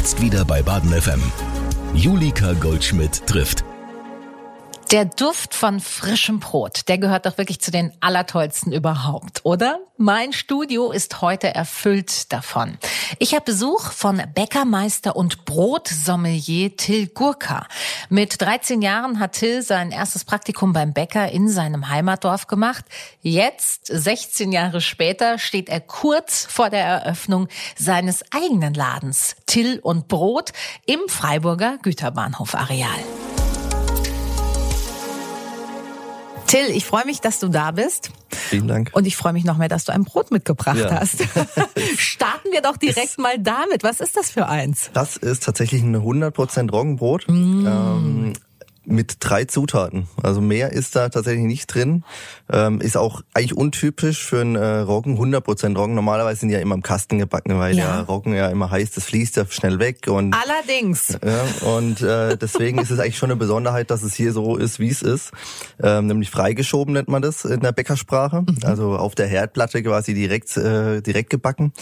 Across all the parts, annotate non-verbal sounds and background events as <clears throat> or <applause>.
Jetzt wieder bei Baden FM. Julika Goldschmidt trifft. Der Duft von frischem Brot, der gehört doch wirklich zu den allertollsten überhaupt, oder? Mein Studio ist heute erfüllt davon. Ich habe Besuch von Bäckermeister und Brotsommelier Till Gurka. Mit 13 Jahren hat Till sein erstes Praktikum beim Bäcker in seinem Heimatdorf gemacht. Jetzt, 16 Jahre später, steht er kurz vor der Eröffnung seines eigenen Ladens Till und Brot im Freiburger Güterbahnhof Areal. Till, ich freue mich, dass du da bist. Vielen Dank. Und ich freue mich noch mehr, dass du ein Brot mitgebracht Ja. hast. <laughs> Starten wir doch direkt mal damit. Was ist das für eins? Das ist tatsächlich ein 100% Roggenbrot ähm, mit drei Zutaten. Also mehr ist da tatsächlich nicht drin. Ähm, ist auch eigentlich untypisch für einen äh, Roggen. 100% Roggen. Normalerweise sind die ja immer im Kasten gebacken, weil Ja. der Roggen ja immer heiß, das fließt ja schnell weg. Und Allerdings. Ja, und äh, deswegen ist es eigentlich schon eine Besonderheit, dass es hier so ist, wie es ist. Ähm, nämlich freigeschoben nennt man das in der Bäckersprache. Also auf der Herdplatte quasi direkt, äh, direkt gebacken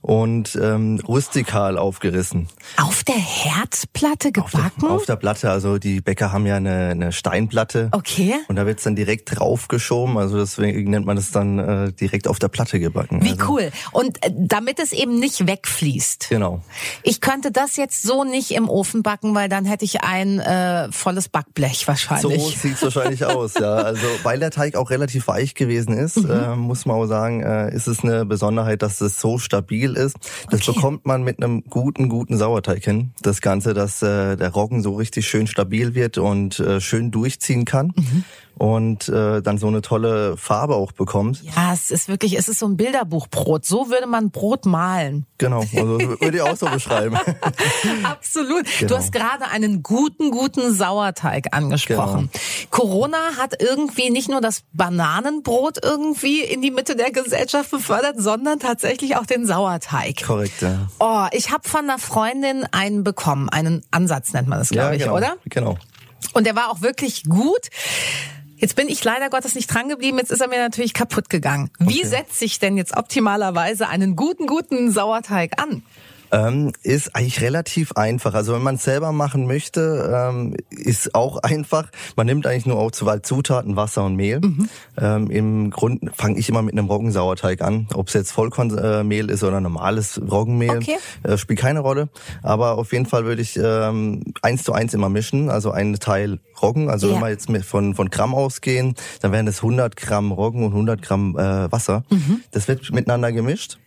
und ähm, rustikal aufgerissen. Auf der Herdplatte gebacken? Auf der Platte, also die Bäcker haben ja eine, eine Steinplatte. Okay. Und da wird's dann direkt draufgeschoben, also deswegen nennt man das dann äh, direkt auf der Platte gebacken. Wie also, cool. Und äh, damit es eben nicht wegfließt. Genau. Ich könnte das jetzt so nicht im Ofen backen, weil dann hätte ich ein äh, volles Backblech So wahrscheinlich. sieht's wahrscheinlich <laughs> aus, ja. Also weil der Teig auch relativ weich gewesen ist, Mhm. äh, muss man auch sagen, äh, ist es eine Besonderheit, dass es so stabil ist. Das Okay. bekommt man mit einem guten, guten Sauerteig hin. Das Ganze, dass äh, der Roggen so richtig schön stabil wird und äh, schön durchziehen kann. Mhm. Und äh, dann so eine tolle Farbe auch bekommt. Ja, es ist wirklich, es ist so ein Bilderbuchbrot. So würde man Brot malen. Genau, also würde ich auch so beschreiben. <laughs> Absolut. Du Genau. hast gerade einen guten, guten Sauerteig angesprochen. Genau. Corona hat irgendwie nicht nur das Bananenbrot irgendwie in die Mitte der Gesellschaft befördert, sondern tatsächlich auch den Sauerteig. Korrekt, ja. Oh, ich habe von einer Freundin einen bekommen. Einen Ansatz nennt man das, glaube ja, ich, genau, oder? Genau. Und der war auch wirklich gut. Jetzt bin ich leider Gottes nicht dran geblieben. Jetzt ist er mir natürlich kaputt gegangen. Wie Okay. setze ich denn jetzt optimalerweise einen guten, guten Sauerteig an? Ähm, ist eigentlich relativ einfach. Also wenn man es selber machen möchte, ähm, ist auch <laughs> einfach. Man nimmt eigentlich nur auch zwei Zutaten, Wasser und Mehl. Mhm. Ähm, Im Grund fange ich immer mit einem Roggensauerteig an. Ob es jetzt Vollkornmehl ist oder normales Roggenmehl, Okay. äh, spielt keine Rolle. Aber auf jeden Fall würde ich ähm, eins zu eins immer mischen. Also einen Teil Roggen. Also Ja. wenn wir jetzt von, von Gramm ausgehen, dann wären es 100 Gramm Roggen und 100 Gramm äh, Wasser. Mhm. Das wird miteinander gemischt.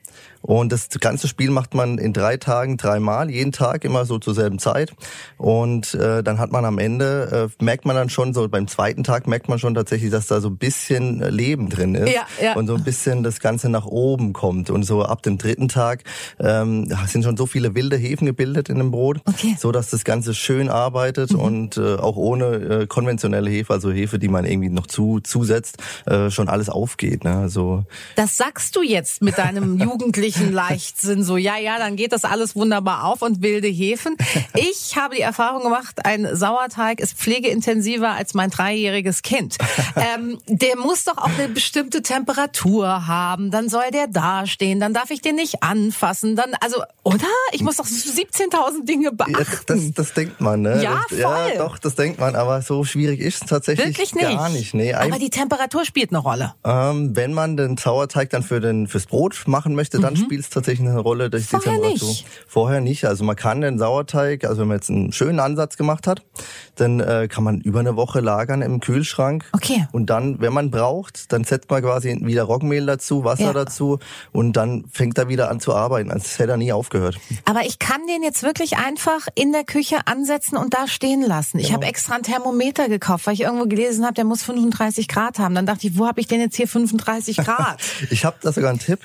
Und das ganze Spiel macht man in drei Tagen dreimal, jeden Tag immer so zur selben Zeit. Und äh, dann hat man am Ende, äh, merkt man dann schon so, beim zweiten Tag merkt man schon tatsächlich, dass da so ein bisschen Leben drin ist. Ja, ja. Und so ein bisschen das Ganze nach oben kommt. Und so ab dem dritten Tag ähm, sind schon so viele wilde Hefen gebildet in dem Brot, Okay. so dass das Ganze schön arbeitet und äh, auch ohne äh, konventionelle Hefe, also Hefe, die man irgendwie noch zu zusetzt, äh, schon alles aufgeht. Ne? Also Das sagst du jetzt mit deinem jugendlichen <laughs> <laughs> Leichtsinn so, ja, ja, dann geht das alles wunderbar auf und wilde Hefen. <laughs> Ich habe die Erfahrung gemacht, ein Sauerteig ist pflegeintensiver als mein dreijähriges Kind. <laughs> Ähm, der muss doch auch eine bestimmte Temperatur haben, dann soll der dastehen, dann darf ich den nicht anfassen, dann, also, oder? Ich muss doch 17.000 Dinge Ja, beachten. das, das denkt man, ne? Ja, das, voll. ja, doch, das denkt man, aber so schwierig ist es tatsächlich Wirklich nicht. gar nicht. Nee, Aber die Temperatur spielt eine Rolle. ähm, wenn man den Sauerteig dann für den fürs Brot machen möchte, dann spielt es tatsächlich eine Rolle durch Mhm. Vorher die Temperatur. nicht. Vorher nicht. Also man kann den Sauerteig, also wenn man jetzt einen schönen Ansatz gemacht hat, dann äh, kann man über eine Woche lagern im Kühlschrank. Okay. Und dann, wenn man braucht, dann setzt man quasi wieder Roggenmehl dazu, Wasser Ja. dazu und dann fängt er wieder an zu arbeiten, als hätte er nie aufgehört. Aber ich kann den jetzt wirklich einfach in der Küche ansetzen und da stehen lassen. Ich Genau. habe extra ein Thermometer gekauft, weil ich irgendwo gelesen habe, der muss 35 Grad haben. Dann dachte ich, wo habe ich denn jetzt hier 35 Grad? <laughs> Ich habe da sogar einen Tipp.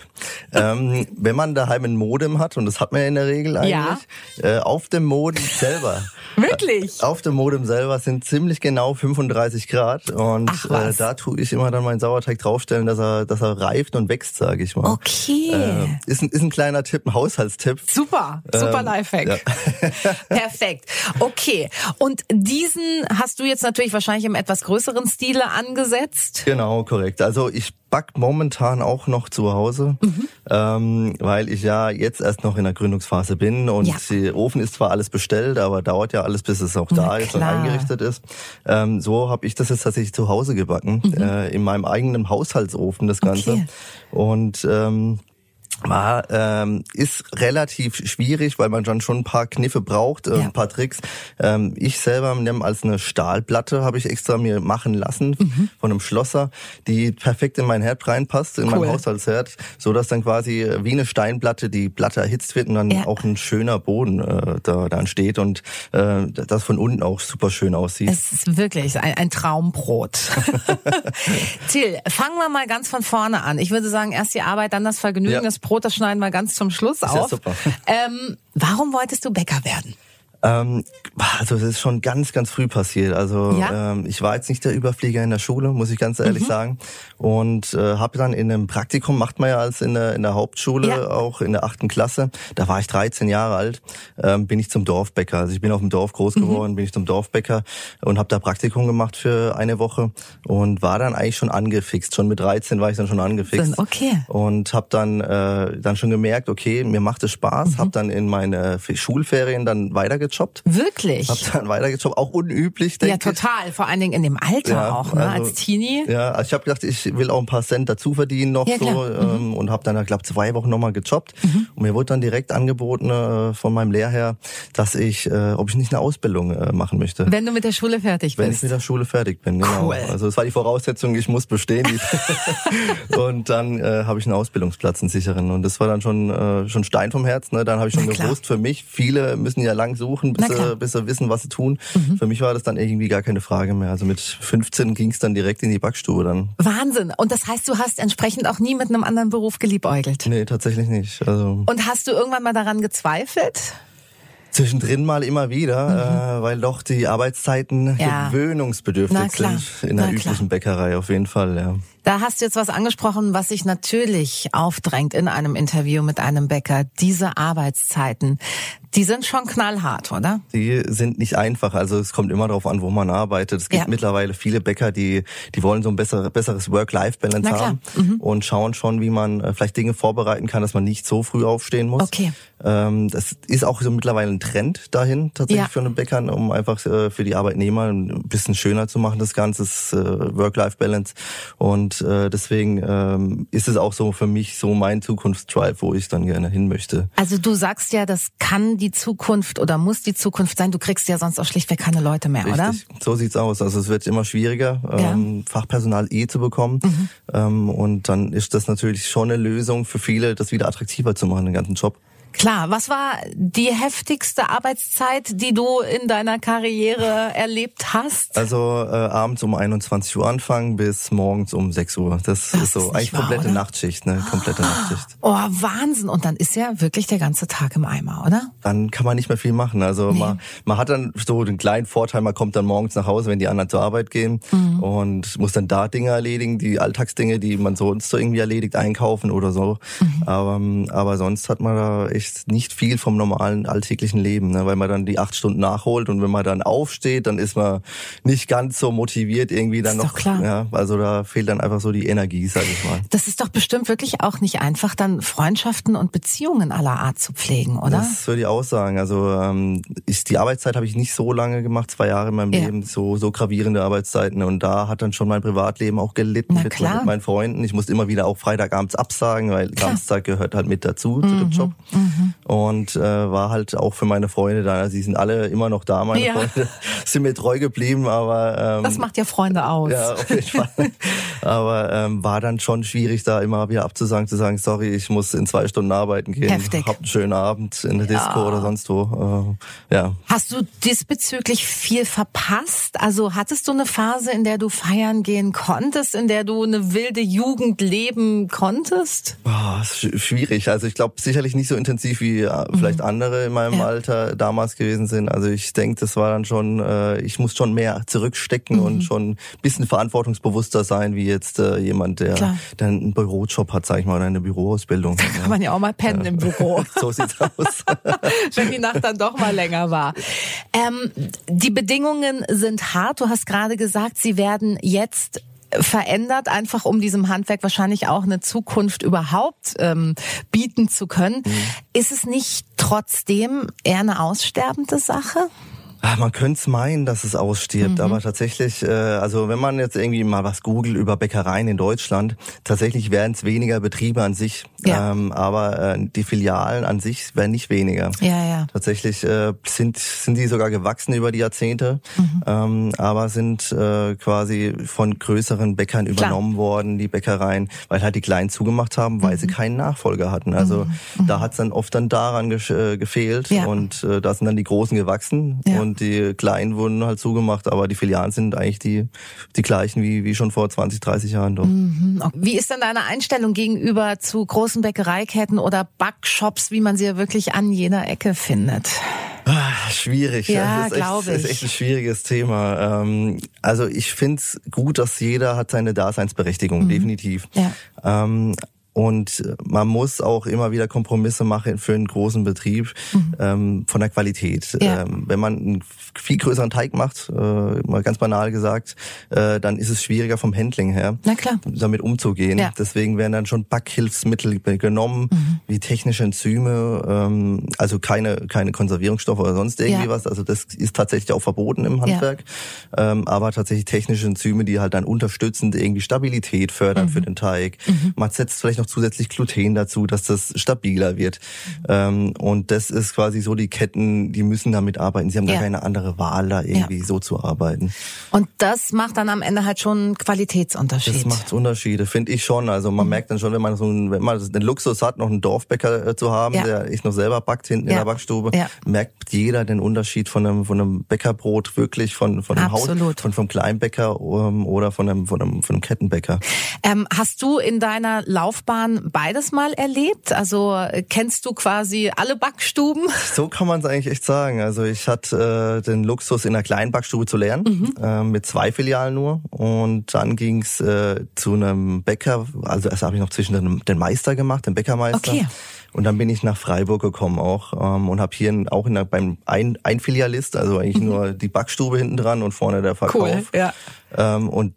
ähm, wenn man daheim ein Modem hat, und das hat man ja in der Regel eigentlich, Ja. äh, auf dem Modem selber. <laughs> Wirklich? Auf dem Modem selber sind ziemlich genau 35 Grad und Ach äh, da tue ich immer dann meinen Sauerteig draufstellen, dass er, dass er reift und wächst, sage ich mal. Okay. Äh, ist, ein, ist ein kleiner Tipp, ein Haushaltstipp. Super, super Ähm, Lifehack. ja. <laughs> Perfekt. Okay. Und diesen hast du jetzt natürlich wahrscheinlich im etwas größeren Stile angesetzt. Genau, korrekt. Also ich back momentan auch noch zu Hause, mhm. ähm, weil ich ja jetzt erst noch in der Gründungsphase bin und ja. der Ofen ist zwar alles bestellt, aber dauert ja alles, bis es auch da ist und eingerichtet ist. Ähm, so habe ich das jetzt tatsächlich zu Hause gebacken, mhm. äh, in meinem eigenen Haushaltsofen das Ganze. Okay. Und ähm, war, ähm, ist relativ schwierig, weil man dann schon ein paar Kniffe braucht, äh, ja. ein paar Tricks. Ähm, ich selber nehme als eine Stahlplatte, habe ich extra mir machen lassen mhm. von einem Schlosser, die perfekt in mein Herd reinpasst, in cool. mein Haushaltsherd, so dass dann quasi wie eine Steinplatte die Platte erhitzt wird und dann ja. auch ein schöner Boden äh, da, da entsteht und äh, das von unten auch super schön aussieht. Es ist wirklich ein, ein Traumbrot. <laughs> Till, fangen wir mal ganz von vorne an. Ich würde sagen, erst die Arbeit, dann das Vergnügen, ja. das Brot, das schneiden wir ganz zum Schluss auf. Ja, super. Ähm, warum wolltest du Bäcker werden? Ähm, also das ist schon ganz, ganz früh passiert. Also ja? ähm, ich war jetzt nicht der Überflieger in der Schule, muss ich ganz ehrlich mhm. sagen. Und äh, habe dann in einem Praktikum, macht man ja als in der, in der Hauptschule, ja. auch in der achten Klasse. Da war ich 13 Jahre alt, ähm, bin ich zum Dorfbäcker. Also ich bin auf dem Dorf groß mhm. geworden, mhm. bin ich zum Dorfbäcker und habe da Praktikum gemacht für eine Woche und war dann eigentlich schon angefixt. Schon mit 13 war ich dann schon angefixt. Okay. Und habe dann äh, dann schon gemerkt, okay, mir macht es Spaß. Mhm. Habe dann in meine Schulferien dann weitergezogen weitergejobbt. Wirklich? Hab dann weitergejobbt, auch unüblich, denke Ja, total. Vor allen Dingen in dem Alter ja, auch, ne? Also, als Teenie. Ja, also ich habe gedacht, ich will auch ein paar Cent dazu verdienen noch ja, so ähm, mhm. und habe dann, glaube zwei Wochen nochmal gejobbt. Mhm. Und mir wurde dann direkt angeboten äh, von meinem Lehrherr, dass ich, äh, ob ich nicht eine Ausbildung äh, machen möchte. Wenn du mit der Schule fertig bist? Wenn ich mit der Schule fertig bin, genau. Cool. Also es war die Voraussetzung, ich muss bestehen. <laughs> <laughs> und dann äh, habe ich einen Ausbildungsplatz, einen sicheren. Und das war dann schon, äh, schon Stein vom Herz. Ne? Dann habe ich schon gewusst, für mich, viele müssen ja lang suchen suchen, bis sie, bis sie wissen, was sie tun. Mhm. Für mich war das dann irgendwie gar keine Frage mehr. Also mit 15 ging es dann direkt in die Backstube dann. Wahnsinn. Und das heißt, du hast entsprechend auch nie mit einem anderen Beruf geliebäugelt? Nee, tatsächlich nicht. Also Und hast du irgendwann mal daran gezweifelt? Zwischendrin mal immer wieder, mhm. äh, weil doch die Arbeitszeiten ja. gewöhnungsbedürftig sind in der Na üblichen klar. Bäckerei auf jeden Fall. Ja. Da hast du jetzt was angesprochen, was sich natürlich aufdrängt in einem Interview mit einem Bäcker. Diese Arbeitszeiten, die sind schon knallhart, oder? Die sind nicht einfach. Also es kommt immer darauf an, wo man arbeitet. Es gibt ja. mittlerweile viele Bäcker, die, die wollen so ein besser, besseres Work-Life-Balance haben mhm. und schauen schon, wie man äh, vielleicht Dinge vorbereiten kann, dass man nicht so früh aufstehen muss. Okay. Ähm, das ist auch so mittlerweile ein Trend dahin, tatsächlich ja. für einen Bäckern, um einfach äh, für die Arbeitnehmer ein bisschen schöner zu machen, das Ganze, äh, Work-Life-Balance. Und und äh, deswegen ähm, ist es auch so für mich so mein Zukunftsdrive, wo ich dann gerne hin möchte. Also du sagst ja, das kann die Zukunft oder muss die Zukunft sein. Du kriegst ja sonst auch schlichtweg keine Leute mehr, Richtig. oder? So sieht's aus. Also es wird immer schwieriger, ja. ähm, Fachpersonal eh zu bekommen. Mhm. Ähm, und dann ist das natürlich schon eine Lösung für viele, das wieder attraktiver zu machen, den ganzen Job. Klar, was war die heftigste Arbeitszeit, die du in deiner Karriere <laughs> erlebt hast? Also äh, abends um 21 Uhr anfangen bis morgens um 6 Uhr. Das, das ist so ist eigentlich wahr, komplette oder? Nachtschicht, ne? Komplette ah, Nachtschicht. Oh, Wahnsinn. Und dann ist ja wirklich der ganze Tag im Eimer, oder? Dann kann man nicht mehr viel machen. Also nee. man, man hat dann so den kleinen Vorteil, man kommt dann morgens nach Hause, wenn die anderen zur Arbeit gehen mhm. und muss dann da Dinge erledigen, die Alltagsdinge, die man sonst so irgendwie erledigt, einkaufen oder so. Mhm. Aber, aber sonst hat man da echt echt nicht viel vom normalen alltäglichen Leben, ne? weil man dann die acht Stunden nachholt und wenn man dann aufsteht, dann ist man nicht ganz so motiviert irgendwie dann ist noch. Doch klar. Ja, also da fehlt dann einfach so die Energie, sag ich mal. Das ist doch bestimmt wirklich auch nicht einfach, dann Freundschaften und Beziehungen aller Art zu pflegen, oder? Das würde ich auch sagen. Also ähm, ich, die Arbeitszeit habe ich nicht so lange gemacht, zwei Jahre in meinem ja. Leben, so so gravierende Arbeitszeiten und da hat dann schon mein Privatleben auch gelitten mit, mit, meinen Freunden. Ich musste immer wieder auch Freitagabends absagen, weil. Samstag gehört halt mit dazu mhm. zu dem. Job. Mhm. Und äh, war halt auch für meine Freunde da. Sie sind alle immer noch da, meine ja. Freunde. <laughs> Sind mir treu geblieben, aber... Ähm, das macht ja Freunde aus. Ja, auf jeden Fall. <laughs> aber ähm, war dann schon schwierig, da immer wieder abzusagen, zu sagen, sorry, ich muss in zwei Stunden arbeiten gehen. Heftig. Hab einen schönen Abend in der ja. Disco oder sonst wo. Äh, ja. Hast du diesbezüglich viel verpasst? Also hattest du eine Phase, in der du feiern gehen konntest, in der du eine wilde Jugend leben konntest? Boah, schwierig. Also ich glaube sicherlich nicht so intensiv wie äh, vielleicht mhm. andere in meinem ja. Alter damals gewesen sind. Also ich denke, das war dann schon, äh, ich muss schon mehr zurückstecken mhm. und schon ein bisschen verantwortungsbewusster sein, wie jetzt äh, jemand, der, der einen Bürojob hat, sag ich mal, oder eine Büroausbildung. Da kann man ja auch mal pennen ja. im Büro. <laughs> so sieht's aus. <laughs> Wenn die Nacht dann doch mal länger war. Ähm, die Bedingungen sind hart. Du hast gerade gesagt, sie werden jetzt verändert, einfach um diesem Handwerk wahrscheinlich auch eine Zukunft überhaupt ähm, bieten zu können. Mhm. Ist es nicht trotzdem eher eine aussterbende Sache? Ach, man könnte es meinen, dass es ausstirbt, mhm. aber tatsächlich, äh, also wenn man jetzt irgendwie mal was googelt über Bäckereien in Deutschland, tatsächlich werden es weniger Betriebe an sich, ja. ähm, aber äh, die Filialen an sich werden nicht weniger. Ja, ja. Tatsächlich äh, sind sind die sogar gewachsen über die Jahrzehnte, mhm. ähm, aber sind äh, quasi von größeren Bäckern Klar. übernommen worden, die Bäckereien, weil halt die Kleinen zugemacht haben, weil mhm. sie keinen Nachfolger hatten. Also mhm. da hat es dann oft dann daran ge äh, gefehlt ja. und äh, da sind dann die Großen gewachsen ja. und die kleinen wurden halt zugemacht, aber die Filialen sind eigentlich die, die gleichen wie, wie schon vor 20, 30 Jahren doch. Mhm. Wie ist denn deine Einstellung gegenüber zu großen Bäckereiketten oder Backshops, wie man sie ja wirklich an jeder Ecke findet? Ah, schwierig. Ja, glaube ich. Das ist echt ein schwieriges Thema. Ähm, also ich finde es gut, dass jeder hat seine Daseinsberechtigung, mhm. definitiv. Ja. Ähm, und man muss auch immer wieder Kompromisse machen für einen großen Betrieb mhm. ähm, von der Qualität. Ja. Ähm, wenn man einen viel größeren Teig macht, äh, mal ganz banal gesagt, äh, dann ist es schwieriger vom Handling her, damit umzugehen. Ja. Deswegen werden dann schon Backhilfsmittel genommen, mhm. wie technische Enzyme, ähm, also keine keine Konservierungsstoffe oder sonst irgendwie ja. was. Also das ist tatsächlich auch verboten im Handwerk, ähm, aber tatsächlich technische Enzyme, die halt dann unterstützend irgendwie Stabilität fördern mhm. für den Teig. Mhm. Man setzt vielleicht noch noch zusätzlich Gluten dazu, dass das stabiler wird. Mhm. Ähm, und das ist quasi so, die Ketten, die müssen damit arbeiten. Sie haben ja. gar keine andere Wahl, da irgendwie ja. so zu arbeiten. Und das macht dann am Ende halt schon einen Qualitätsunterschied. Das macht Unterschiede, finde ich schon. Also man mhm. merkt dann schon, wenn man so einen, wenn man den Luxus hat, noch einen Dorfbäcker äh, zu haben, ja. der ich noch selber backt hinten in der Backstube, merkt jeder den Unterschied von einem, von einem Bäckerbrot wirklich von, von einem Haus, von, vom Kleinbäcker um, oder von einem, von einem, von einem Kettenbäcker. Ähm, hast du in deiner Laufbahn Laufbahn beides mal erlebt? Also kennst du quasi alle Backstuben? <laughs> So kann man es eigentlich echt sagen. Also ich hatte äh, den Luxus, in einer kleinen Backstube zu lernen, mhm. äh, mit zwei Filialen nur. Und dann ging's äh, zu einem Bäcker, also erst habe ich noch zwischen den, den Meister gemacht, den Bäckermeister. Okay. Und dann bin ich nach Freiburg gekommen auch ähm, und habe hier auch in der, beim ein, ein Filialist, also eigentlich mhm. nur die Backstube hinten dran und vorne der Verkauf. Cool, ja. Ähm, und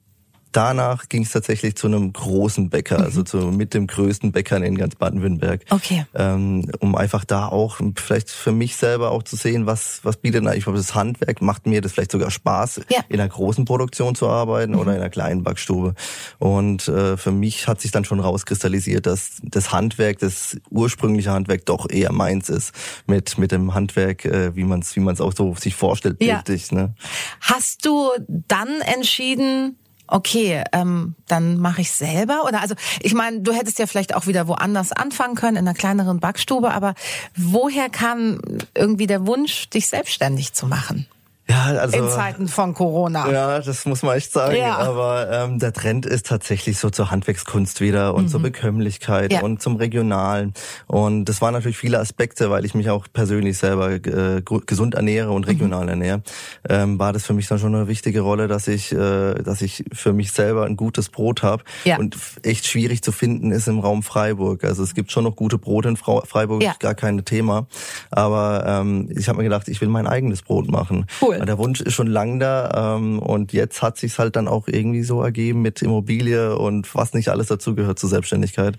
danach ging es tatsächlich zu einem großen Bäcker, also mhm. zu, mit dem größten Bäcker in ganz Baden-Württemberg. Okay. Ähm, um einfach da auch vielleicht für mich selber auch zu sehen, was, was bietet eigentlich das Handwerk, macht mir das vielleicht sogar Spaß, ja. in einer großen Produktion zu arbeiten mhm. oder in einer kleinen Backstube. Und äh, für mich hat sich dann schon rauskristallisiert, dass das Handwerk, das ursprüngliche Handwerk doch eher meins ist, mit, mit dem Handwerk, äh, wie man es wie man's auch so sich vorstellt, bildlich. Ja. Ne? Hast du dann entschieden, okay, ähm, dann mache ich selber? Oder also, ich meine, du hättest ja vielleicht auch wieder woanders anfangen können, in einer kleineren Backstube, aber woher kam irgendwie der Wunsch, dich selbstständig zu machen? Ja, also, in Zeiten von Corona. Ja, das muss man echt sagen. Ja. Aber ähm, der Trend ist tatsächlich so zur Handwerkskunst wieder und mhm. zur Bekömmlichkeit ja. und zum Regionalen. Und das waren natürlich viele Aspekte, weil ich mich auch persönlich selber äh, gesund ernähre und regional mhm. ernähre. Ähm, war das für mich dann schon eine wichtige Rolle, dass ich, äh, dass ich für mich selber ein gutes Brot habe. Ja. Und echt schwierig zu finden ist im Raum Freiburg. Also es gibt schon noch gute Brote in Freiburg, ja. gar kein Thema. Aber ähm, ich habe mir gedacht, ich will mein eigenes Brot machen. Cool. Der Wunsch ist schon lang da ähm, und jetzt hat sich's halt dann auch irgendwie so ergeben mit Immobilie und was nicht alles dazugehört zur Selbstständigkeit.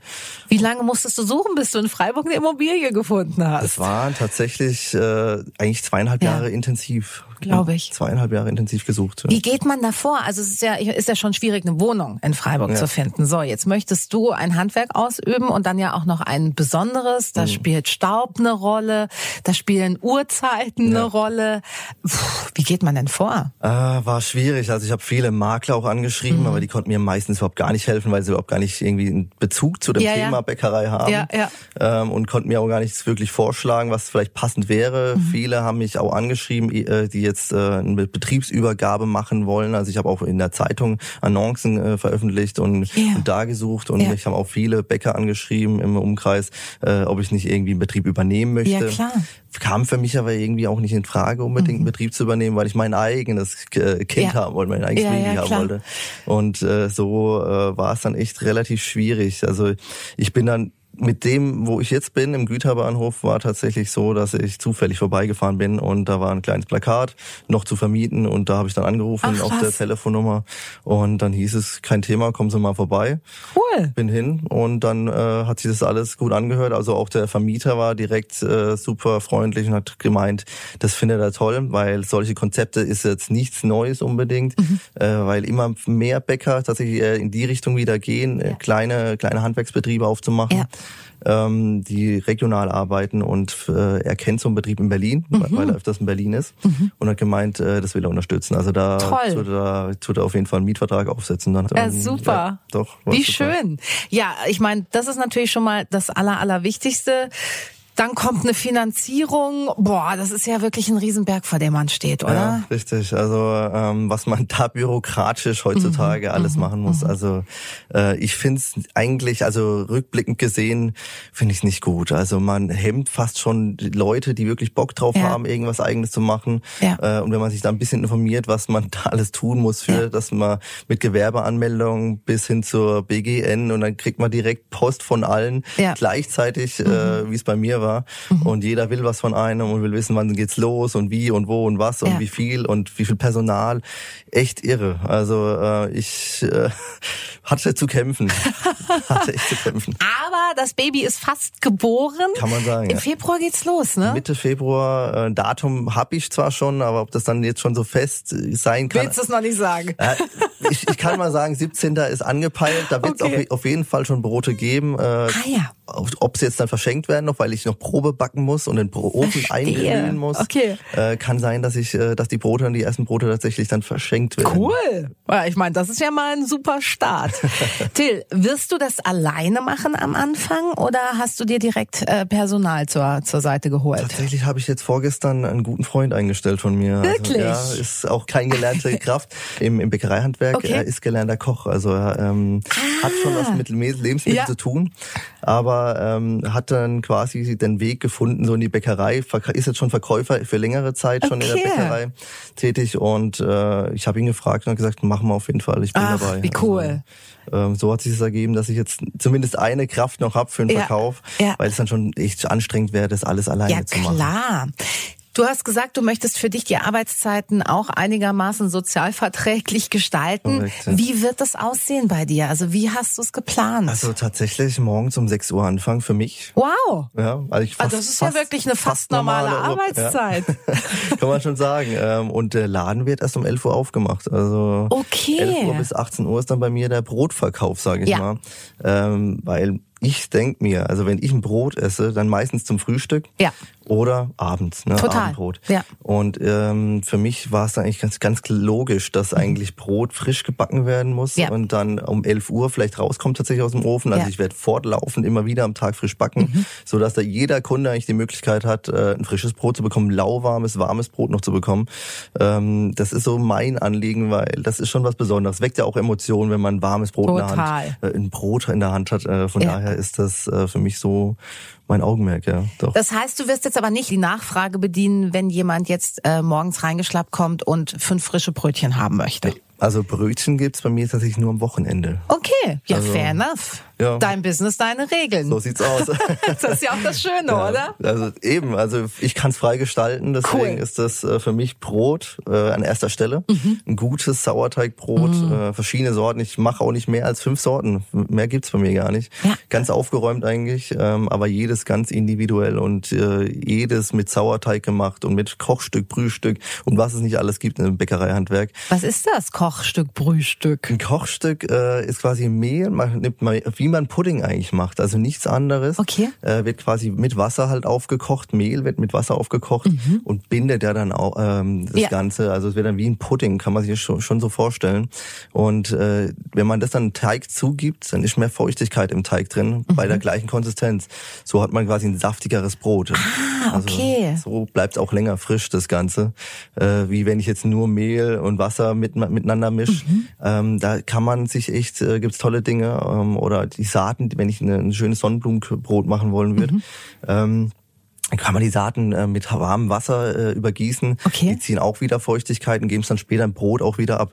Wie lange musstest du suchen, bis du in Freiburg eine Immobilie gefunden hast? Es waren tatsächlich äh, eigentlich zweieinhalb ja. Jahre intensiv glaube ich. Zweieinhalb Jahre intensiv gesucht. Ja. Wie geht man da vor? Also es ist ja, ist ja schon schwierig, eine Wohnung in Freiburg ja. zu finden. So, jetzt möchtest du ein Handwerk ausüben und dann ja auch noch ein besonderes. Da mhm. spielt Staub eine Rolle, da spielen Uhrzeiten ja. eine Rolle. Puh, wie geht man denn vor? Äh, war schwierig. Also ich habe viele Makler auch angeschrieben, mhm. aber die konnten mir meistens überhaupt gar nicht helfen, weil sie überhaupt gar nicht irgendwie einen Bezug zu dem Thema Bäckerei haben. Ja, ja. Ähm, und konnten mir auch gar nichts wirklich vorschlagen, was vielleicht passend wäre. Mhm. Viele haben mich auch angeschrieben, äh, die jetzt äh, eine Betriebsübergabe machen wollen. Also ich habe auch in der Zeitung Annoncen äh, veröffentlicht und, yeah. und da gesucht und yeah. ich habe auch viele Bäcker angeschrieben im Umkreis, äh, ob ich nicht irgendwie einen Betrieb übernehmen möchte. Ja, klar. Kam für mich aber irgendwie auch nicht in Frage, unbedingt einen mhm. Betrieb zu übernehmen, weil ich mein eigenes Kind ja. haben wollte, mein eigenes ja, Baby ja, haben wollte. Und äh, so äh, war es dann echt relativ schwierig. Also ich bin dann mit dem, wo ich jetzt bin, im Güterbahnhof, war tatsächlich so, dass ich zufällig vorbeigefahren bin und da war ein kleines Plakat noch zu vermieten und da habe ich dann angerufen Ach, auf der Telefonnummer und dann hieß es, kein Thema, kommen Sie mal vorbei. Cool. Bin hin und dann äh, hat sich das alles gut angehört. Also auch der Vermieter war direkt äh, super freundlich und hat gemeint, das findet er toll, weil solche Konzepte ist jetzt nichts Neues unbedingt, Mhm. äh, weil immer mehr Bäcker tatsächlich äh, in die Richtung wieder gehen, äh, kleine kleine Handwerksbetriebe aufzumachen. Ja. Ähm, die regional arbeiten und äh, er kennt so einen Betrieb in Berlin, weil- Mhm. weil er öfters in Berlin ist und hat gemeint, äh, das will er unterstützen. Also da tut er, tut er auf jeden Fall einen Mietvertrag aufsetzen. Dann, Ja, super. Ja, doch. Wie super. schön. Ja, ich meine, das ist natürlich schon mal das Aller, Allerwichtigste. Dann kommt eine Finanzierung. Boah, das ist ja wirklich ein Riesenberg, vor dem man steht, oder? Ja, richtig. Also ähm, was man da bürokratisch heutzutage alles machen muss. Also äh, ich finde es eigentlich, also rückblickend gesehen, finde ich es nicht gut. Also man hemmt fast schon Leute, die wirklich Bock drauf Ja. haben, irgendwas eigenes zu machen. Ja. Äh, und wenn man sich da ein bisschen informiert, was man <laughs> da alles tun muss für, Ja. dass man mit Gewerbeanmeldung bis hin zur BGN und dann kriegt man direkt Post von allen Ja. Mhm. gleichzeitig, äh, wie es bei mir war. Und jeder will was von einem und will wissen, wann geht's los und wie und wo und was und Ja. wie viel und wie viel Personal. Echt irre. Also äh, ich äh, <laughs> hatte zu kämpfen. <laughs> hatte echt zu kämpfen. Aber das Baby ist fast geboren. Kann man sagen, Im ja. Februar geht's los, ne? Mitte Februar, äh, Datum habe ich zwar schon, aber ob das dann jetzt schon so fest äh, sein kann. Willst du es noch nicht sagen? Äh, ich, ich kann mal sagen, 17. ist angepeilt. Da wird es Okay. auf, auf jeden Fall schon Brote geben. Äh, Ah ja. Ob sie jetzt dann verschenkt werden noch, weil ich noch Probe backen muss und den Ofen einglühen muss. Okay. Äh, kann sein, dass ich, äh, dass die Brote dann die ersten Brote tatsächlich dann verschenkt werden. Cool. Ja, ich meine, das ist ja mal ein super Start. <laughs> Till, wirst du das alleine machen am Anfang oder hast du dir direkt äh, Personal zur, zur Seite geholt? Tatsächlich habe ich jetzt vorgestern einen guten Freund eingestellt von mir. Wirklich? Also, ja, ist auch kein gelernte <laughs> Kraft im, im Bäckereihandwerk. Okay. Er ist gelernter Koch, also er ähm, hat schon was mit Lebensmitteln Ja. zu tun, aber ähm, hat dann quasi den Weg gefunden so in die Bäckerei. Ist jetzt schon Verkäufer für längere Zeit schon in Okay. der Bäckerei tätig und äh, ich habe ihn gefragt und gesagt, machen wir auf jeden Fall, ich bin Ach, dabei. wie cool. Also, ähm, so hat sich es ergeben, dass ich jetzt zumindest eine Kraft noch hab für den Ja. Verkauf, Ja. weil es dann schon echt anstrengend wäre, das alles alleine Ja, zu machen. klar. Du hast gesagt, du möchtest für dich die Arbeitszeiten auch einigermaßen sozialverträglich gestalten. Korrekt, ja. Wie wird das aussehen bei dir? Also wie hast du es geplant? Also tatsächlich morgens um 6 Uhr anfangen für mich. wow. Ja, also ich Ah, fast, das ist ja fast- wirklich eine fast normale Ur- Arbeitszeit. Ja. <laughs> Kann man schon sagen. Ähm, Und der Laden wird erst um 11 Uhr aufgemacht. Also Okay. 11 Uhr bis 18 Uhr ist dann bei mir der Brotverkauf, sage ich Ja. mal. Ähm, weil ich denk mir, also wenn ich ein Brot esse, dann meistens zum Frühstück Ja. Oder abends, ne, Total. Abendbrot. Ja. Und ähm, für mich war es eigentlich ganz, ganz logisch, dass eigentlich Brot frisch gebacken werden muss Mhm. Ja. und dann um 11 Uhr vielleicht rauskommt tatsächlich aus dem Ofen. Also Ja. Mhm. ich werde fortlaufend immer wieder am Tag frisch backen, so dass da jeder Kunde eigentlich die Möglichkeit hat, äh, ein frisches Brot zu bekommen, lauwarmes, warmes Brot noch zu bekommen. Ähm, das ist so mein Anliegen, weil das ist schon was Besonderes. Weckt ja auch Emotionen, wenn man ein warmes Brot in der Total. Hand, äh, ein Brot in der Hand hat. Äh, von Ja. daher ist das äh, für mich so mein Augenmerk, ja. Doch. Das heißt, du wirst jetzt aber nicht die Nachfrage bedienen, wenn jemand jetzt äh, morgens reingeschlappt kommt und fünf frische Brötchen haben möchte. Also Brötchen gibt's bei mir tatsächlich nur am Wochenende. Okay, ja, Also, fair enough. Ja. Dein Business, deine Regeln. So sieht's aus. <laughs> das ist ja auch das Schöne, <laughs> oder? Also eben, also ich kann es frei gestalten, deswegen Cool. ist das äh, für mich Brot äh, an erster Stelle. Mhm. Ein gutes Sauerteigbrot, äh, verschiedene Sorten. Ich mache auch nicht mehr als fünf Sorten. Mehr gibt's bei mir gar nicht. Ja. Ganz aufgeräumt eigentlich, ähm, aber jedes ganz individuell und äh, jedes mit Sauerteig gemacht und mit Kochstück, Brühstück und was es nicht alles gibt im Bäckereihandwerk. Was ist das? Kochstück, Brühstück. Ein Kochstück äh, ist quasi Mehl, man nimmt mal, wie man Pudding eigentlich macht, also nichts anderes. Okay. Äh, wird quasi mit Wasser halt aufgekocht, Mehl wird mit Wasser aufgekocht und bindet ja dann auch ähm, das Mhm. Ja. Ganze. Also es wird dann wie ein Pudding, kann man sich schon, schon so vorstellen. Und äh, wenn man das dann Teig zugibt, dann ist mehr Feuchtigkeit im Teig drin, bei Mhm. der gleichen Konsistenz. So hat man quasi ein saftigeres Brot. Ah, okay. Also, so bleibt auch länger frisch das Ganze, äh, wie wenn ich jetzt nur Mehl und Wasser mit, miteinander mische. Mhm. Ähm, da kann man sich echt, äh, gibt's tolle Dinge ähm, oder die Saaten, wenn ich eine, ein schönes Sonnenblumenbrot machen wollen würde. Mhm. Ähm, kann man die Saaten äh, mit warmem Wasser äh, übergießen. Okay. Die ziehen auch wieder Feuchtigkeit und geben es dann später im Brot auch wieder ab.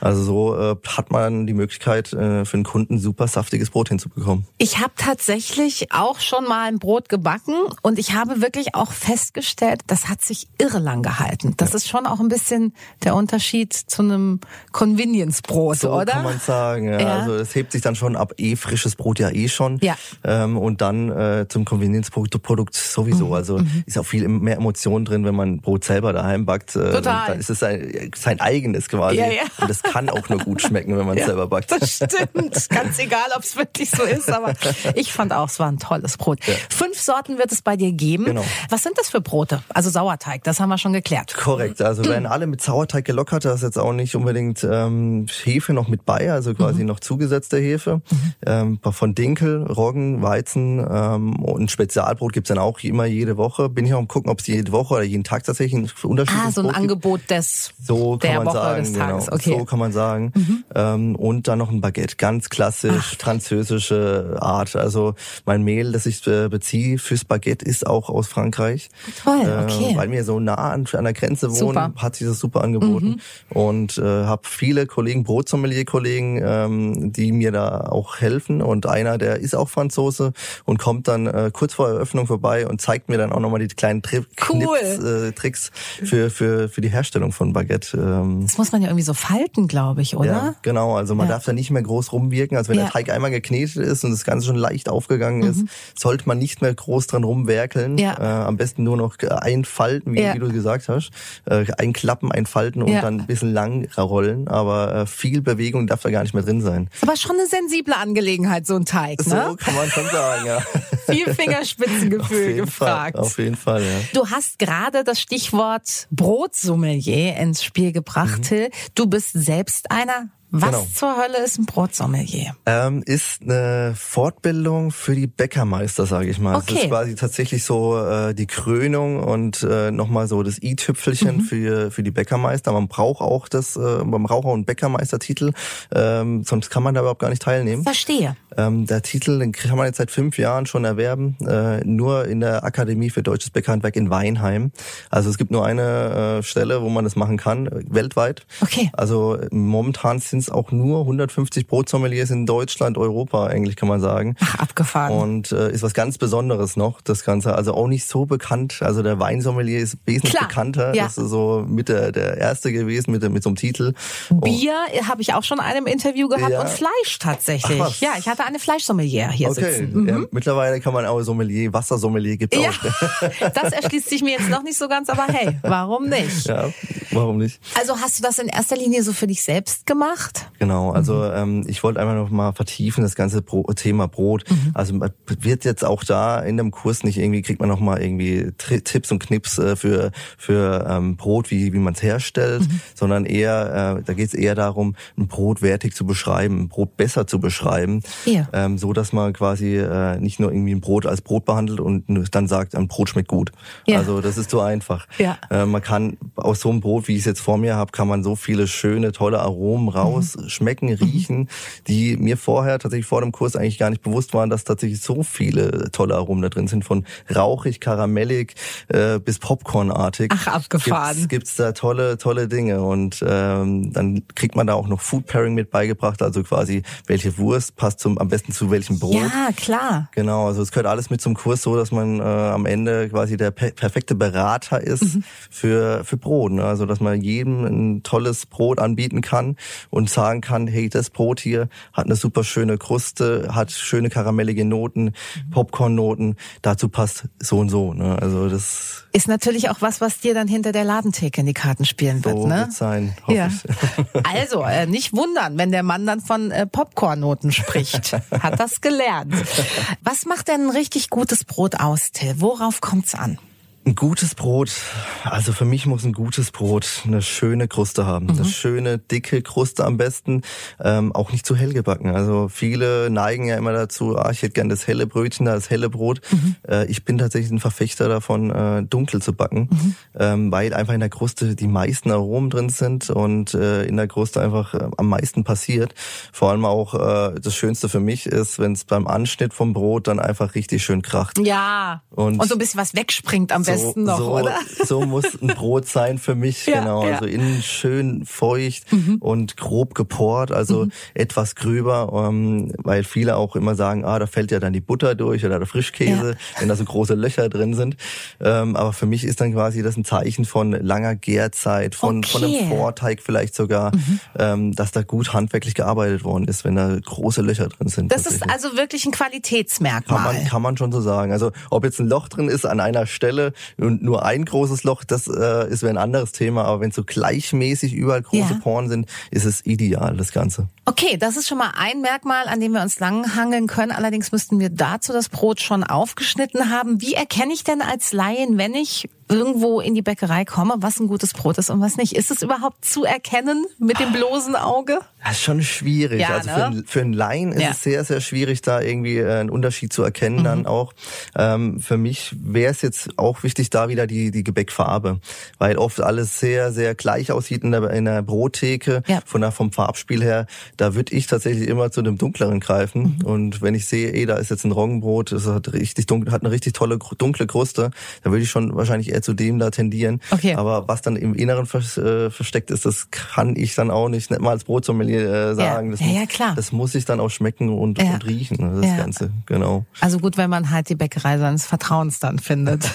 Also so äh, hat man die Möglichkeit, äh, für den Kunden super saftiges Brot hinzubekommen. Ich habe tatsächlich auch schon mal ein Brot gebacken und ich habe wirklich auch festgestellt, das hat sich irre lang gehalten. Das ist schon auch ein bisschen der Unterschied zu einem Convenience-Brot, So oder? kann man sagen. Ja. Ja. Also es hebt sich dann schon ab. Eh frisches Brot ja eh schon. Ja. Ähm, und dann äh, zum Convenience-Produkt Produkt sowieso. Mhm. Also ist auch viel mehr Emotion drin, wenn man Brot selber daheim backt. Äh, Total. Dann ist es sein, sein eigenes quasi. Ja, ja. Und das kann auch nur gut schmecken, wenn man es Ja, selber backt. Das stimmt. Ganz egal, ob es wirklich so ist, aber ich fand auch, es war ein tolles Brot. Fünf Sorten wird es bei dir geben. Genau. Was sind das für Brote? Also Sauerteig, das haben wir schon geklärt. Korrekt, also <clears throat> werden alle mit Sauerteig gelockert, da ist jetzt auch nicht unbedingt ähm, Hefe noch mit bei, also quasi noch zugesetzte Hefe. Ähm, von Dinkel, Roggen, Weizen ähm, und Spezialbrot gibt's dann auch immer jede Woche. Bin ich auch am gucken, ob es jede Woche oder jeden Tag tatsächlich ein unterschiedliches Ah, so ein Brot gibt. Angebot des So kann der man Woche sagen, des Tages. genau. Okay. Mhm. So kann man sagen. Ähm, und dann noch ein Baguette, ganz klassisch französische Art. Also mein Mehl, das ich äh, beziehe fürs Baguette, ist auch aus Frankreich. Toll, okay. Äh, weil wir so nah an, an der Grenze wohnen, Super. hat sich das super angeboten. Und äh, habe viele Kollegen, Brotsommelier-Kollegen, ähm, die mir da auch helfen. Und einer, der ist auch Franzose und kommt dann äh, kurz vor Eröffnung vorbei und zeigt mir dann auch nochmal die kleinen Tri Cool. Knips, äh, Tricks für, für, für die Herstellung von Baguette. Ähm, Das muss man ja irgendwie so falten, glaube ich, oder? ja, genau. Also man Ja. darf da nicht mehr groß rumwirken. Also wenn Ja. Mhm. der Teig einmal geknetet ist und das Ganze schon leicht aufgegangen ist, sollte man nicht mehr groß dran rumwerkeln. Ja. Äh, am besten nur noch einfalten, wie, wie du gesagt hast. Äh, einklappen, einfalten und dann ein bisschen lang rollen. Aber äh, viel Bewegung darf da gar nicht mehr drin sein. Ist aber schon eine sensible Angelegenheit, so ein Teig, So ne? kann man schon sagen, ja. <laughs> Viel Fingerspitzengefühl gefragt. Fall. Auf jeden Fall, ja. Du hast gerade das Stichwort Brotsommelier ins Spiel gebracht, Till. Du bist selbst einer. Was Genau. zur Hölle ist ein Brotsommelier? Ähm, ist eine Fortbildung für die Bäckermeister, sage ich mal. Okay. ist quasi tatsächlich so äh, die Krönung und äh, nochmal so das i-Tüpfelchen für, für die Bäckermeister. Man braucht auch das, äh, man braucht auch einen Bäckermeistertitel, ähm, sonst kann man da überhaupt gar nicht teilnehmen. Verstehe. Ähm, der Titel, den kann man jetzt seit fünf Jahren schon erwerben, äh, nur in der Akademie für Deutsches Bäckerhandwerk in Weinheim. Also es gibt nur eine äh, Stelle, wo man das machen kann, äh, weltweit. Okay. Also momentan sind es auch nur 150 Brotsommeliers in Deutschland, Europa, eigentlich kann man sagen. Ach, abgefahren. Und äh, ist was ganz Besonderes noch, das Ganze. Also auch nicht so bekannt. Also der Weinsommelier ist wesentlich Klar, bekannter. ja. Das ist so mit der, der erste gewesen, mit, mit so einem Titel. Bier habe ich auch schon in einem Interview gehabt Ja. und Fleisch tatsächlich. Ach, ja, ich hatte eine Fleischsommelier hier Okay, sitzen. Mhm. ja, mittlerweile kann man auch Sommelier, Wassersommelier gibt Ja, auch. <laughs> das erschließt sich mir jetzt noch nicht so ganz, aber hey, warum nicht? Ja, warum nicht? Also hast du das in erster Linie so für dich selbst gemacht? Genau, also Mhm. ähm, ich wollte einfach noch mal vertiefen das ganze Bro Thema Brot. Mhm. Also wird jetzt auch da in dem Kurs nicht irgendwie kriegt man noch mal irgendwie Tri Tipps und Knips äh, für für ähm, Brot, wie wie man es herstellt, Mhm. sondern eher äh, da geht es eher darum, ein Brot wertig zu beschreiben, ein Brot besser zu beschreiben, Ja. Ähm, so dass man quasi äh, nicht nur irgendwie ein Brot als Brot behandelt und dann sagt, ein Brot schmeckt gut. Ja. Also das ist so einfach. Ja. Äh, man kann aus so einem Brot, wie ich es jetzt vor mir habe, kann man so viele schöne, tolle Aromen raus schmecken, riechen, die mir vorher tatsächlich vor dem Kurs eigentlich gar nicht bewusst waren, dass tatsächlich so viele tolle Aromen da drin sind, von rauchig, karamellig äh, bis Popcornartig. Ach, abgefahren. Gibt's, gibt's da tolle, tolle Dinge und ähm, dann kriegt man da auch noch Food Pairing mit beigebracht, also quasi welche Wurst passt zum am besten zu welchem Brot. Ja, klar. Genau, also es gehört alles mit zum Kurs so, dass man äh, am Ende quasi der per perfekte Berater ist für für Brot. Ne? Also dass man jedem ein tolles Brot anbieten kann und sagen kann, hey, das Brot hier hat eine super schöne Kruste, hat schöne karamellige Noten, Popcorn-Noten. Dazu passt so und so. Ne? Also das Ist natürlich auch was, was dir dann hinter der Ladentheke in die Karten spielen wird, so ne? wird sein. Hoffe Ja. ich. Also, äh, nicht wundern, wenn der Mann dann von äh, Popcornnoten spricht. Hat das gelernt. Was macht denn ein richtig gutes Brot aus, Till? Worauf kommt's an? Ein gutes Brot, also für mich muss ein gutes Brot eine schöne Kruste haben. Eine schöne, dicke Kruste am besten. Ähm, auch nicht zu hell gebacken. Also viele neigen ja immer dazu, ah, ich hätte gern das helle Brötchen, das helle Brot. Äh, ich bin tatsächlich ein Verfechter davon, äh, dunkel zu backen, ähm, weil einfach in der Kruste die meisten Aromen drin sind und äh, in der Kruste einfach äh, am meisten passiert. Vor allem auch äh, das Schönste für mich ist, wenn es beim Anschnitt vom Brot dann einfach richtig schön kracht. Ja. Und- Und, so ein bisschen was wegspringt am besten noch, so, oder? <laughs> So muss ein Brot sein für mich, Ja, genau. ja. Mhm. Also innen schön feucht und grob geport, also etwas gröber, ähm, weil viele auch immer sagen, ah, da fällt ja dann die Butter durch oder der Frischkäse, wenn da so große Löcher drin sind. Ähm, aber für mich ist dann quasi das ein Zeichen von langer Gärzeit, von, von einem Okay. Mhm. Vorteig vielleicht sogar, ähm, dass da gut handwerklich gearbeitet worden ist, wenn da große Löcher drin sind. Das ist also wirklich ein Kann Qualitätsmerkmal. man, kann man schon so sagen. Also ob jetzt ein Loch drin ist an einer Stelle und nur ein großes Loch, das äh, ist ein anderes Thema. Aber wenn so gleichmäßig überall große Ja. Poren sind, ist es ideal, das Ganze. Okay, das ist schon mal ein Merkmal, an dem wir uns langhangeln können. Allerdings müssten wir dazu das Brot schon aufgeschnitten haben. Wie erkenne ich denn als Laien, wenn ich irgendwo in die Bäckerei komme, was ein gutes Brot ist und was nicht? Ist es überhaupt zu erkennen mit dem bloßen Auge? Das ist schon schwierig. Ja, also ne? für, einen- für einen Laien ist Ja. es sehr, sehr schwierig, da irgendwie äh, einen Unterschied zu erkennen Mhm. dann auch. Ähm, für mich wäre es jetzt auch wichtig, da wieder die, die Gebäckfarbe, weil oft alles sehr, sehr gleich aussieht in der, in der Brottheke, Ja. von der, vom Farbspiel her. Da würde ich tatsächlich immer zu dem dunkleren greifen. Mhm. Und wenn ich sehe, ey, da ist jetzt ein Roggenbrot, das hat richtig dunkel, hat eine richtig tolle dunkle Kruste, dann würde ich schon wahrscheinlich eher zu dem da tendieren. Okay. Aber was dann im Inneren äh, versteckt ist, das kann ich dann auch nicht, nicht mal als Brotsommelier äh, sagen. Das, Ja, ja, klar. das muss ich dann auch schmecken und, Ja. und riechen, ne, das Ja. Ganze, genau. Also gut, wenn man halt die Bäckerei seines Vertrauens dann findet.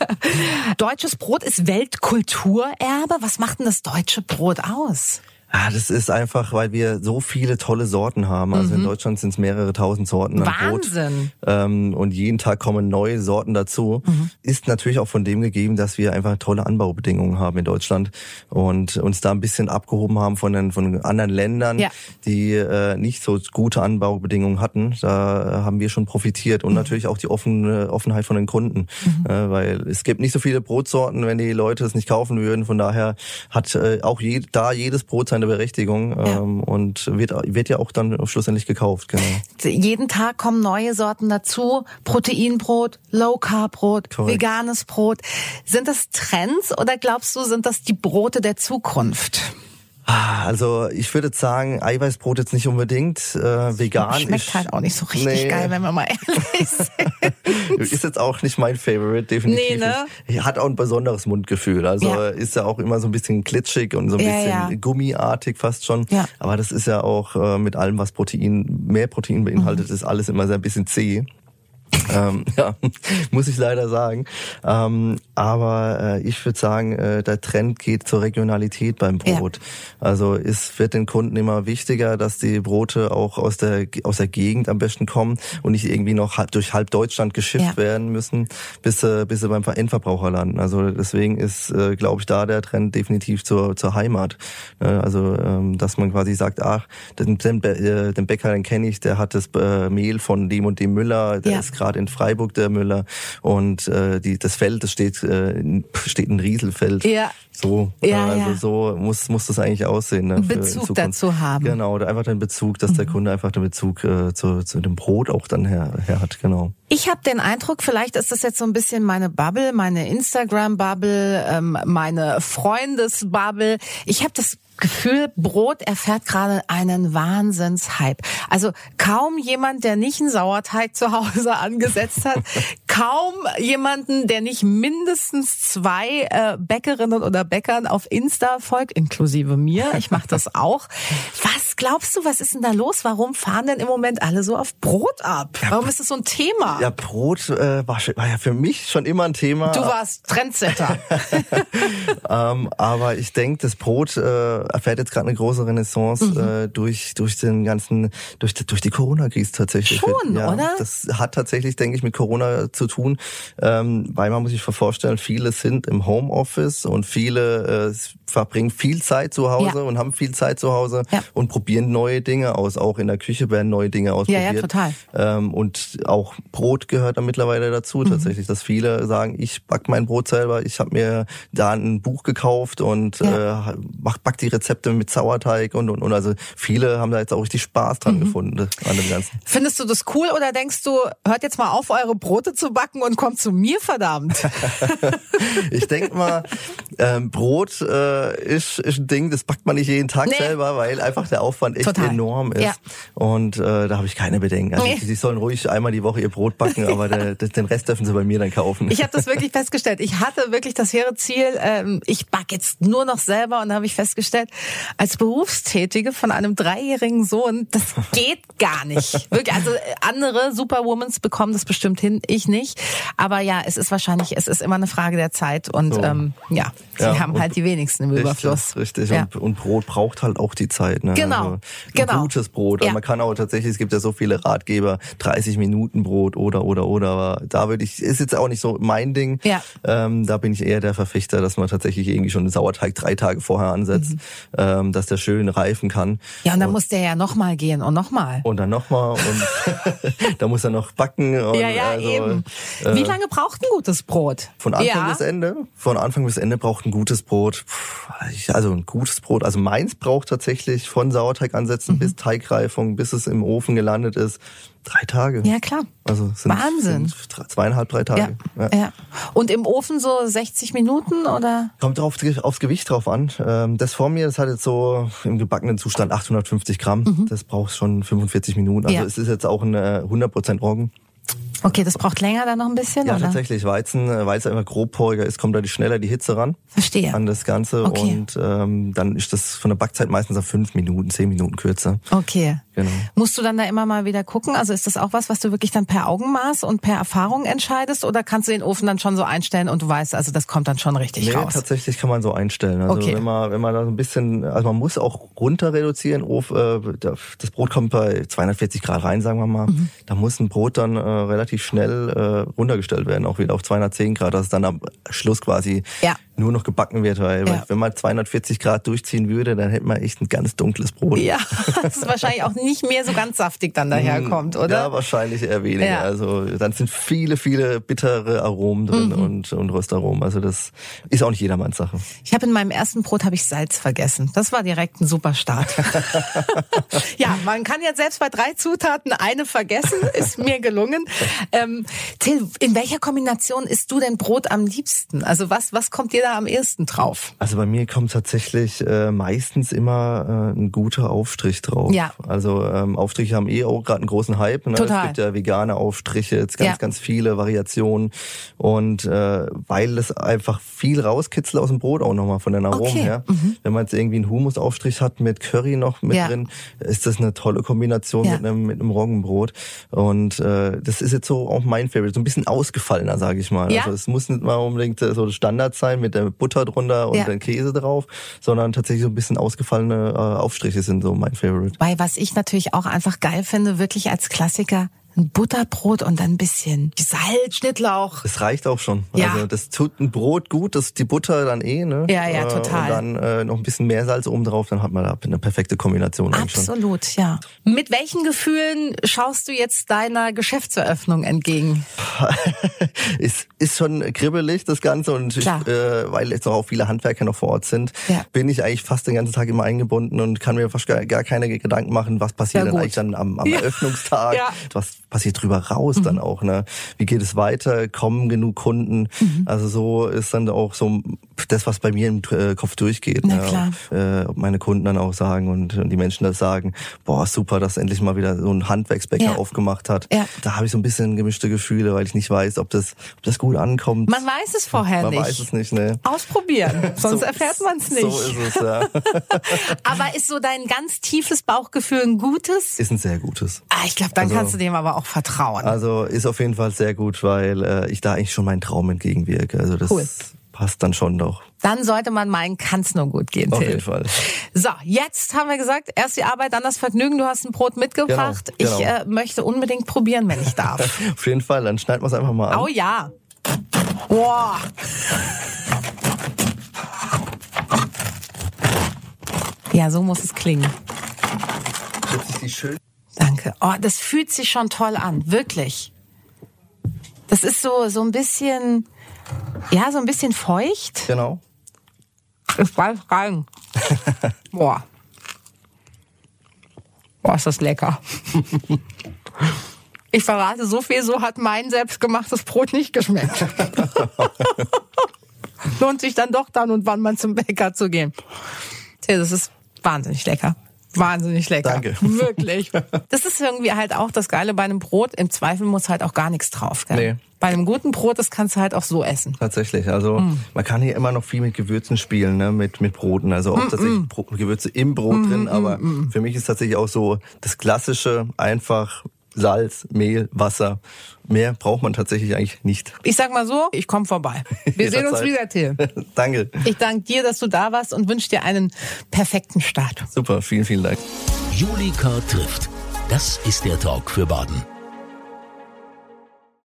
<laughs> Deutsches Brot ist Weltkulturerbe. Was macht denn das deutsche Brot aus? Ah, das ist einfach, weil wir so viele tolle Sorten haben. Also in Deutschland sind es mehrere tausend Sorten an Brot. Mhm. Wahnsinn. Ähm, und jeden Tag kommen neue Sorten dazu. Mhm. Ist natürlich auch von dem gegeben, dass wir einfach tolle Anbaubedingungen haben in Deutschland und uns da ein bisschen abgehoben haben von den von anderen Ländern, Ja. die äh, nicht so gute Anbaubedingungen hatten. Da haben wir schon profitiert Mhm. und natürlich auch die offene Offenheit von den Kunden, äh, weil es gibt nicht so viele Brotsorten, wenn die Leute es nicht kaufen würden. Von daher hat äh, auch je, da jedes Brot seine Berechtigung Ja. ähm, und wird wird ja auch dann schlussendlich gekauft. Genau. <laughs> Jeden Tag kommen neue Sorten dazu. Proteinbrot, Low Carb Brot, Korrekt. veganes Brot. Sind das Trends oder glaubst du, sind das die Brote der Zukunft? Ah, Also ich würde sagen, Eiweißbrot jetzt nicht unbedingt. Äh, vegan Schmeckt ist, halt auch nicht so richtig Nee. geil, wenn wir mal ehrlich <laughs> sind. ist jetzt auch nicht mein Favorite, definitiv Nee, ne? nicht. Hat auch ein besonderes Mundgefühl. Also Ja. ist ja auch immer so ein bisschen glitschig und so ein Ja, bisschen ja. gummiartig fast schon. Ja. Aber das ist ja auch äh, mit allem, was Protein, mehr Protein beinhaltet, Mhm. ist alles immer sehr ein bisschen zäh. Ähm, <laughs> ja, muss ich leider sagen. Ähm, aber äh, ich würde sagen, äh, der Trend geht zur Regionalität beim Ja. Brot. Also es wird den Kunden immer wichtiger, dass die Brote auch aus der aus der Gegend am besten kommen und nicht irgendwie noch halb, durch halb Deutschland geschifft Ja. werden müssen, bis sie, bis sie beim Endverbraucher landen. Also deswegen ist, äh, glaube ich, da der Trend definitiv zur zur Heimat. Äh, also ähm, dass man quasi sagt, ach, den, den, äh, den Bäcker, den kenne ich, der hat das äh, Mehl von dem und dem Müller, der Ja. ist gerade in Freiburg der Müller und äh, die das Feld, das steht äh, in- steht ein Rieselfeld. Ja. So, Ja, also ja. so muss muss das eigentlich aussehen. Ne, Bezug dazu haben. Mhm. Genau, oder einfach den Bezug, dass der Kunde einfach den Bezug äh, zu, zu dem Brot auch dann her, her hat. Genau. Ich habe den Eindruck, vielleicht ist das jetzt so ein bisschen meine Bubble, meine Instagram-Bubble, ähm, meine Freundes-Bubble. Ich habe das Gefühl, Brot erfährt gerade einen Wahnsinnshype. Also kaum jemand, der nicht einen Sauerteig zu Hause <laughs> angesetzt hat, kaum jemanden, der nicht mindestens zwei äh, Bäckerinnen oder Bäckern auf Insta folgt, inklusive mir. Ich mache das auch. Was glaubst du, was ist denn da los? Warum fahren denn im Moment alle so auf Brot ab? Warum ist das so ein Thema? Ja, Brot äh, war, war ja für mich schon immer ein Thema. Du warst Trendsetter. <laughs> ähm, aber ich denke, das Brot äh, erfährt jetzt gerade eine große Renaissance mhm. äh, durch durch den ganzen durch durch die Corona-Krise tatsächlich. Schon, ja, oder? Das hat tatsächlich, denke ich, mit Corona zu tun, ähm, weil man muss sich vorstellen, viele sind im Homeoffice und viele äh, verbringen viel Zeit zu Hause ja. und haben viel Zeit zu Hause ja. und probieren neue Dinge aus. Auch in der Küche werden neue Dinge ausprobiert. Ja, ja, total. Ähm, und auch Brot gehört da mittlerweile dazu mhm. tatsächlich, dass viele sagen, ich back mein Brot selber, ich habe mir da ein Buch gekauft und äh, mach, back die Rezepte mit Sauerteig und, und, und. Also viele haben da jetzt auch richtig Spaß dran mhm. gefunden an dem Ganzen. Findest du das cool oder denkst du, hört jetzt mal auf, eure Brote zu backen und kommt zu mir, verdammt? <laughs> ich denk mal, ähm, Brot äh, ist, ist ein Ding, das backt man nicht jeden Tag nee. selber, weil einfach der Aufwand echt Total. enorm ist. Ja. Und äh, da habe ich keine Bedenken. Also, nee. Sie sollen ruhig einmal die Woche ihr Brot backen, aber der, <laughs> den Rest dürfen sie bei mir dann kaufen. Ich habe das wirklich festgestellt. Ich hatte wirklich das hehre Ziel, ähm, ich back jetzt nur noch selber und da habe ich festgestellt, als Berufstätige von einem dreijährigen Sohn, das geht gar nicht. <laughs> Wirklich, also äh, andere Superwomans bekommen das bestimmt hin, ich nicht. Aber ja, es ist wahrscheinlich, es ist immer eine Frage der Zeit und so. ähm, ja, sie ja, haben halt die wenigsten im Überfluss. Richtig, ja. und, und, Brot braucht halt auch die Zeit. Ne? Genau, also genau. Gutes Brot. Also ja. man kann auch tatsächlich, es gibt ja so viele Ratgeber, 30 Minuten Brot oder oder oder. Aber da würde ich, ist jetzt auch nicht so mein Ding. Ja. Ähm, da bin ich eher der Verfechter, dass man tatsächlich irgendwie schon den Sauerteig drei Tage vorher ansetzt, mhm. Ähm, dass der schön reifen kann. Ja, und dann und, muss der ja nochmal gehen und nochmal. Und dann nochmal und <laughs> <laughs> da muss er noch backen. Und ja, ja, also, eben. Wie äh, lange braucht ein gutes Brot? Von Anfang ja. bis Ende? Von Anfang bis Ende braucht ein gutes Brot. Also ein gutes Brot. Also meins braucht tatsächlich von Sauerteig ansetzen mhm. bis Teigreifung, bis es im Ofen gelandet ist, Drei Tage. Ja, klar. Also sind, Wahnsinn. Sind zweieinhalb, drei Tage. Ja, ja. ja. Und im Ofen so 60 Minuten oder? Kommt drauf, aufs Gewicht drauf an. Ähm, das vor mir, das hat jetzt so im gebackenen Zustand 850 Gramm. Mhm. Das braucht schon 45 Minuten. Also ja. es ist jetzt auch ein 100% Roggen. Okay, das braucht länger dann noch ein bisschen, ja, oder? tatsächlich. Weizen, äh, weil es einfach grobporiger ist, kommt da die schneller die Hitze ran. Verstehe. An das Ganze. Okay. Und ähm, dann ist das von der Backzeit meistens auf fünf Minuten, zehn Minuten kürzer. Okay. Genau. Musst du dann da immer mal wieder gucken? Also ist das auch was, was du wirklich dann per Augenmaß und per Erfahrung entscheidest? Oder kannst du den Ofen dann schon so einstellen und du weißt, also das kommt dann schon richtig nee, raus? tatsächlich kann man so einstellen. Also okay. wenn man, wenn man da so ein bisschen, also man muss auch runter reduzieren. Äh, das Brot kommt bei 240 Grad rein, sagen wir mal. Mhm. Da muss ein Brot dann äh, relativ schnell äh, runtergestellt werden, auch wieder auf 210 Grad, dass es dann am Schluss quasi ja nur noch gebacken wird, weil ja. wenn man 240 Grad durchziehen würde, dann hätte man echt ein ganz dunkles Brot. Ja, <laughs> das ist wahrscheinlich auch nicht mehr so ganz saftig dann daherkommt, oder? Ja, wahrscheinlich eher weniger. Ja. Also dann sind viele, viele bittere Aromen drin mhm. und, und Röstaromen. Also das ist auch nicht jedermanns Sache. Ich habe in meinem ersten Brot habe ich Salz vergessen. Das war direkt ein super Start. <laughs> ja, man kann jetzt selbst bei drei Zutaten eine vergessen. Ist mir gelungen. Ähm, Till, in welcher Kombination isst du denn Brot am liebsten? Also was, was kommt dir da am ersten drauf? Also bei mir kommt tatsächlich äh, meistens immer äh, ein guter Aufstrich drauf. Ja. Also ähm, Aufstriche haben eh auch gerade einen großen Hype. Ne? Total. Es gibt ja vegane Aufstriche, jetzt ganz, ja. ganz viele Variationen. Und äh, weil es einfach viel rauskitzelt aus dem Brot auch nochmal von den Aromen okay. her. Mhm. Wenn man jetzt irgendwie einen Humusaufstrich hat mit Curry noch mit ja. drin, ist das eine tolle Kombination ja. mit einem mit einem Roggenbrot. Und äh, das ist jetzt so auch mein Favorite, so ein bisschen ausgefallener, sage ich mal. Ja. Also es muss nicht mal unbedingt äh, so Standard sein mit der Butter drunter und ja. dann Käse drauf, sondern tatsächlich so ein bisschen ausgefallene äh, Aufstriche sind so mein Favorite. Weil was ich natürlich auch einfach geil finde, wirklich als Klassiker, ein Butterbrot und dann ein bisschen Salz, Schnittlauch. Das reicht auch schon. Ja. Also das tut ein Brot gut, das die Butter dann eh, ne? Ja, ja, total. Und dann äh, noch ein bisschen mehr Salz oben drauf, dann hat man da eine perfekte Kombination. Absolut, schon. ja. Mit welchen Gefühlen schaust du jetzt deiner Geschäftseröffnung entgegen? <laughs> ist, ist schon kribbelig, das Ganze. Und ich, äh, weil jetzt auch viele Handwerker noch vor Ort sind, ja. bin ich eigentlich fast den ganzen Tag immer eingebunden und kann mir fast gar, gar keine Gedanken machen, was passiert dann eigentlich dann am, am ja. Eröffnungstag. Ja. Was passiert drüber raus mhm. dann auch, ne? Wie geht es weiter? Kommen genug Kunden? Mhm. Also so ist dann auch so das, was bei mir im äh, Kopf durchgeht. Na, klar. Äh, ob meine Kunden dann auch sagen und, und die Menschen das sagen, boah, super, dass endlich mal wieder so ein Handwerksbäcker ja. aufgemacht hat. Ja. Da habe ich so ein bisschen gemischte Gefühle, weil ich nicht weiß, ob das, ob das gut ankommt. Man weiß es vorher man nicht. Man weiß es nicht, ne? Ausprobieren, <laughs> sonst so, erfährt man es nicht. So ist es, ja. <laughs> aber ist so dein ganz tiefes Bauchgefühl ein gutes? Ist ein sehr gutes. Ah, ich glaube, dann also, kannst du dem aber auch vertrauen. Also ist auf jeden Fall sehr gut, weil äh, ich da eigentlich schon meinen Traum entgegenwirke. Also das cool passt dann schon doch. Dann sollte man meinen, kann es nur gut gehen. Auf Till. jeden Fall. So, jetzt haben wir gesagt, erst die Arbeit, dann das Vergnügen. Du hast ein Brot mitgebracht. Genau, Ich genau. äh, möchte unbedingt probieren, wenn ich darf. <laughs> Auf jeden Fall, dann schneiden wir es einfach mal an. oh ja. Boah. Ja, so muss es klingen. Wird sich die schön Danke. Oh, das fühlt sich schon toll an, wirklich. Das ist so so ein bisschen, ja, so ein bisschen feucht. Genau. Ich weiß rein. <laughs> Boah. Boah, ist das lecker. Ich verrate so viel, so hat mein selbstgemachtes Brot nicht geschmeckt. <laughs> Lohnt sich dann doch dann und wann mal zum Bäcker zu gehen. Das ist wahnsinnig lecker. Wahnsinnig lecker. Danke. <laughs> Wirklich. Das ist irgendwie halt auch das Geile bei einem Brot. Im Zweifel muss halt auch gar nichts drauf. Gell? Nee. Bei einem guten Brot, das kannst du halt auch so essen. Tatsächlich. Also Mm. man kann hier immer noch viel mit Gewürzen spielen, ne? mit, mit Broten. Also auch tatsächlich Bro Gewürze im Brot Mm, drin. Aber für mich ist tatsächlich auch so das Klassische einfach Salz, Mehl, Wasser. Mehr braucht man tatsächlich eigentlich nicht. Ich sag mal so, ich komme vorbei. Wir sehen uns wieder, Till. <laughs> Danke. Ich danke dir, dass du da warst und wünsche dir einen perfekten Start. Super, vielen, vielen Dank. Julika trifft. Das ist der Talk für Baden.